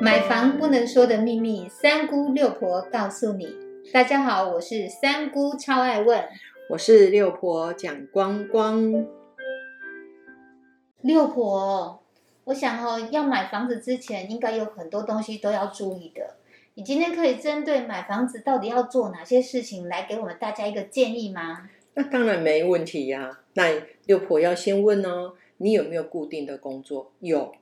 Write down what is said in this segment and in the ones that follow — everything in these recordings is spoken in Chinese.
买房不能说的秘密，三姑六婆告诉你。大家好，我是三姑，超爱问。我是六婆蒋光光。六婆，我想哦，要买房子之前，应该有很多东西都要注意的。你今天可以针对买房子到底要做哪些事情，来给我们大家一个建议吗？那当然没问题呀。那六婆要先问哦，你有没有固定的工作？有，唉，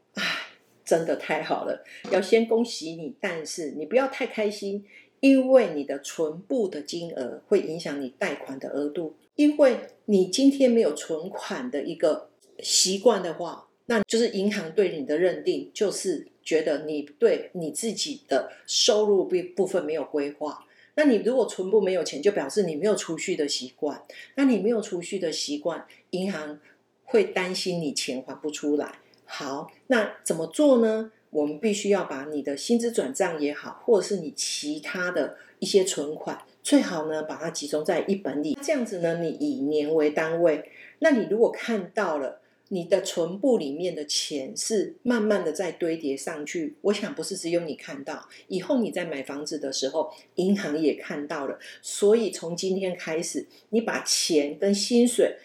真的太好了，要先恭喜你。但是你不要太开心，因为你的存部的金额会影响你贷款的额度。因为你今天没有存款的一个习惯的话，那就是银行对你的认定就是觉得你对你自己的收入部部分没有规划。那你如果存部没有钱，就表示你没有储蓄的习惯。那你没有储蓄的习惯，银行会担心你钱还不出来。好，那怎么做呢？我们必须要把你的薪资转账也好，或者是你其他的一些存款，最好呢把它集中在一本里。这样子呢，你以年为单位。那你如果看到了。你的存部里面的钱是慢慢的在堆叠上去，我想不是只有你看到，以后你在买房子的时候，银行也看到了。所以从今天开始，你把钱跟薪水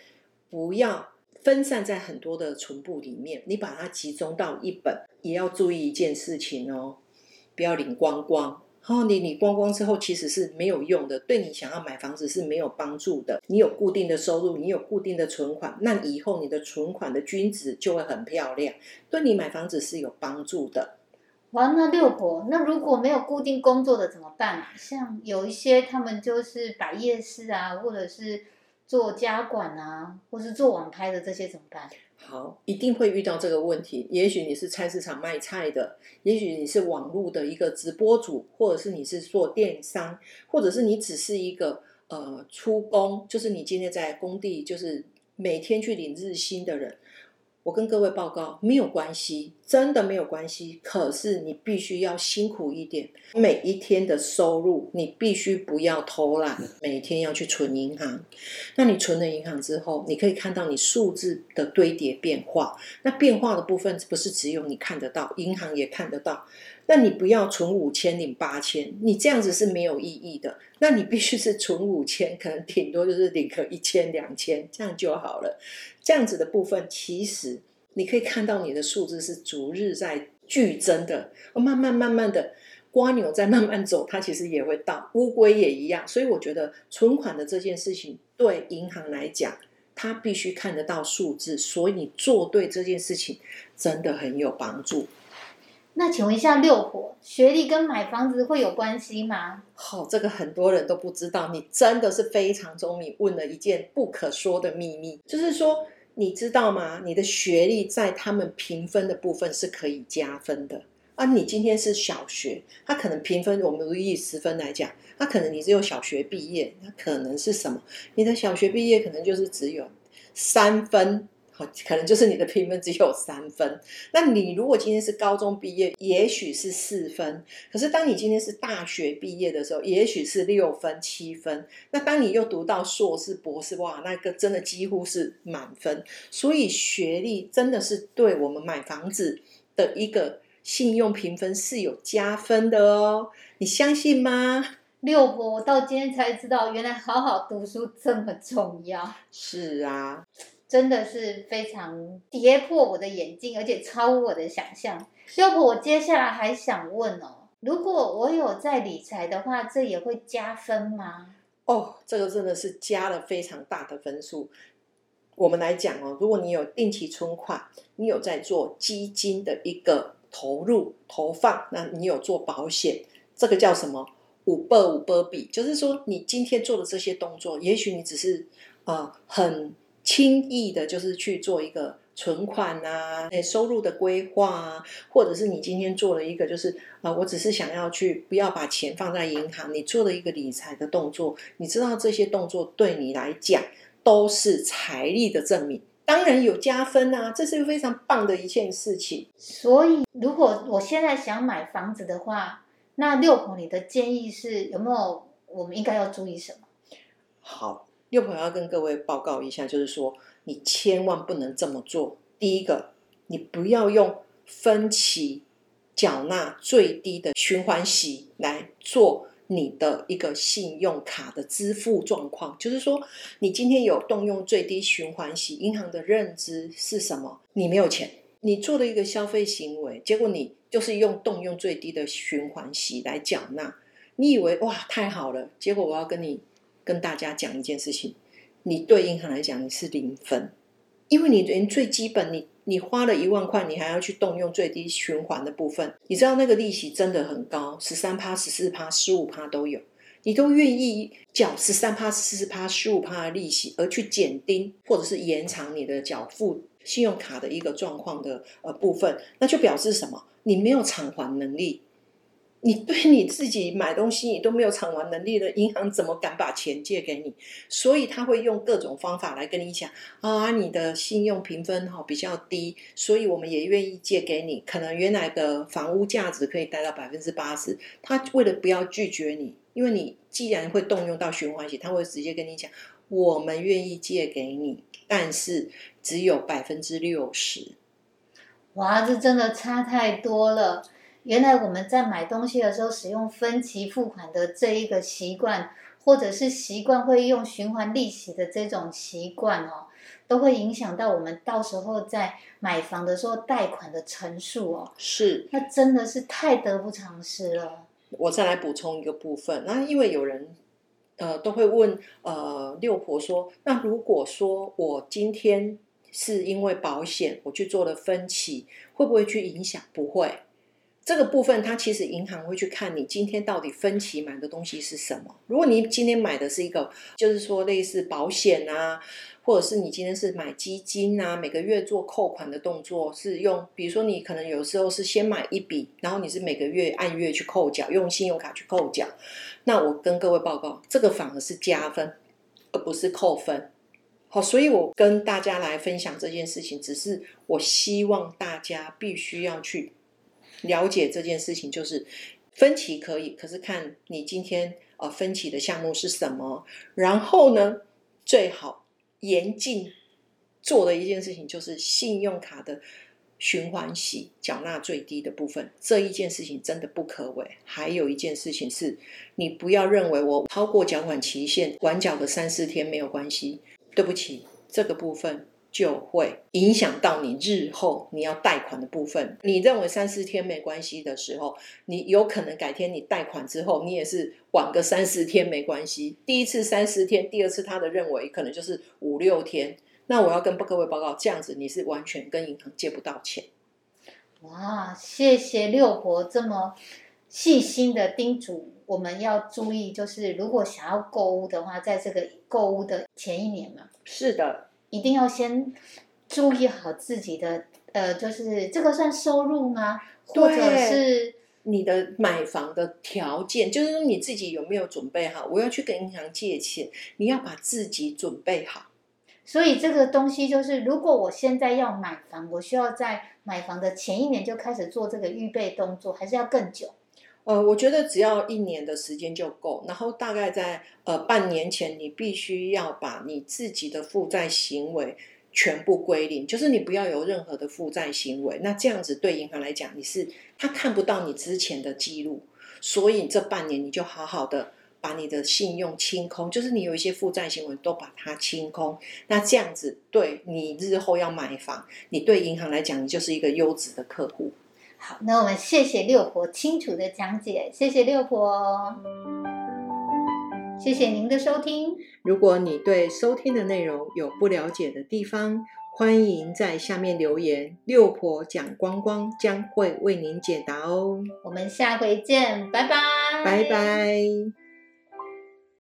不要分散在很多的存部里面，你把它集中到一本。也要注意一件事情哦，不要领光光。哦，你你光光之后其实是没有用的，对你想要买房子是没有帮助的。你有固定的收入，你有固定的存款，那以后你的存款的均值就会很漂亮，对你买房子是有帮助的。哇，那六婆，那如果没有固定工作的怎么办？像有一些他们就是摆夜市啊，或者是做家管啊，或是做网拍的这些怎么办？好，一定会遇到这个问题。也许你是菜市场卖菜的，也许你是网络的一个直播主，或者是你是做电商，或者是你只是一个呃出工，就是你今天在工地，就是每天去领日薪的人。我跟各位报告，没有关系，真的没有关系。可是你必须要辛苦一点，每一天的收入你必须不要偷懒，每天要去存银行。那你存了银行之后，你可以看到你数字的堆叠变化。那变化的部分不是只有你看得到，银行也看得到。那你不要存五千领八千，你这样子是没有意义的。那你必须是存五千，可能顶多就是领个一千两千，这样就好了。这样子的部分，其实你可以看到你的数字是逐日在剧增的，慢慢慢慢的，瓜牛在慢慢走，它其实也会到，乌龟也一样。所以我觉得存款的这件事情，对银行来讲，它必须看得到数字，所以你做对这件事情，真的很有帮助。那请问一下六火，学历跟买房子会有关系吗？好，这个很多人都不知道，你真的是非常聪明，问了一件不可说的秘密，就是说，你知道吗？你的学历在他们评分的部分是可以加分的啊。你今天是小学，他可能评分，我们以十分来讲，他可能你只有小学毕业，那可能是什么？你的小学毕业可能就是只有三分。好，可能就是你的评分只有三分。那你如果今天是高中毕业，也许是四分。可是当你今天是大学毕业的时候，也许是六分、七分。那当你又读到硕士、博士，哇，那个真的几乎是满分。所以学历真的是对我们买房子的一个信用评分是有加分的哦。你相信吗？六博，我到今天才知道，原来好好读书这么重要。是啊。真的是非常跌破我的眼镜，而且超乎我的想象。要不我接下来还想问哦，如果我有在理财的话，这也会加分吗？哦，这个真的是加了非常大的分数。我们来讲哦，如果你有定期存款，你有在做基金的一个投入投放，那你有做保险，这个叫什么五倍五倍比？就是说，你今天做的这些动作，也许你只是啊很。轻易的，就是去做一个存款啊，收入的规划啊，或者是你今天做了一个，就是啊，我只是想要去不要把钱放在银行，你做了一个理财的动作，你知道这些动作对你来讲都是财力的证明，当然有加分啊，这是非常棒的一件事情。所以，如果我现在想买房子的话，那六婆你的建议是有没有我们应该要注意什么？好。六朋友要跟各位报告一下，就是说你千万不能这么做。第一个，你不要用分期缴纳最低的循环息来做你的一个信用卡的支付状况。就是说，你今天有动用最低循环息，银行的认知是什么？你没有钱，你做了一个消费行为，结果你就是用动用最低的循环息来缴纳。你以为哇太好了，结果我要跟你跟大家讲一件事情，你对银行来讲你是零分，因为你连最基本你你花了一万块，你还要去动用最低循环的部分，你知道那个利息真的很高，十三趴、十四趴、十五趴都有，你都愿意缴十三趴、十四趴、十五趴的利息，而去减丁或者是延长你的缴付信用卡的一个状况的呃部分，那就表示什么？你没有偿还能力。你对你自己买东西你都没有偿还能力的，银行怎么敢把钱借给你？所以他会用各种方法来跟你讲啊，你的信用评分哈比较低，所以我们也愿意借给你。可能原来的房屋价值可以贷到百分之八十，他为了不要拒绝你，因为你既然会动用到循环险，他会直接跟你讲，我们愿意借给你，但是只有百分之六十。哇，这真的差太多了。原来我们在买东西的时候使用分期付款的这一个习惯，或者是习惯会用循环利息的这种习惯哦，都会影响到我们到时候在买房的时候贷款的成数哦。是，那真的是太得不偿失了。我再来补充一个部分，那因为有人呃都会问呃六婆说，那如果说我今天是因为保险我去做了分期，会不会去影响？不会。这个部分，它其实银行会去看你今天到底分期买的东西是什么。如果你今天买的是一个，就是说类似保险啊，或者是你今天是买基金啊，每个月做扣款的动作是用，比如说你可能有时候是先买一笔，然后你是每个月按月去扣缴，用信用卡去扣缴。那我跟各位报告，这个反而是加分，而不是扣分。好，所以我跟大家来分享这件事情，只是我希望大家必须要去。了解这件事情就是分期可以，可是看你今天呃分期的项目是什么。然后呢，最好严禁做的一件事情就是信用卡的循环息缴纳最低的部分，这一件事情真的不可为。还有一件事情是，你不要认为我超过缴款期限晚缴个三四天没有关系。对不起，这个部分。就会影响到你日后你要贷款的部分。你认为三四天没关系的时候，你有可能改天你贷款之后，你也是晚个三四天没关系。第一次三四天，第二次他的认为可能就是五六天。那我要跟各位报告，这样子你是完全跟银行借不到钱。哇，谢谢六婆这么细心的叮嘱，我们要注意，就是如果想要购物的话，在这个购物的前一年嘛。是的。一定要先注意好自己的，呃，就是这个算收入吗？或者是你的买房的条件，就是说你自己有没有准备好？我要去跟银行借钱，你要把自己准备好。所以这个东西就是，如果我现在要买房，我需要在买房的前一年就开始做这个预备动作，还是要更久？呃，我觉得只要一年的时间就够，然后大概在呃半年前，你必须要把你自己的负债行为全部归零，就是你不要有任何的负债行为。那这样子对银行来讲，你是他看不到你之前的记录，所以这半年你就好好的把你的信用清空，就是你有一些负债行为都把它清空。那这样子对你日后要买房，你对银行来讲，你就是一个优质的客户。好，那我们谢谢六婆清楚的讲解，谢谢六婆，谢谢您的收听。如果你对收听的内容有不了解的地方，欢迎在下面留言，六婆讲光光将会为您解答哦。我们下回见，拜拜，拜拜。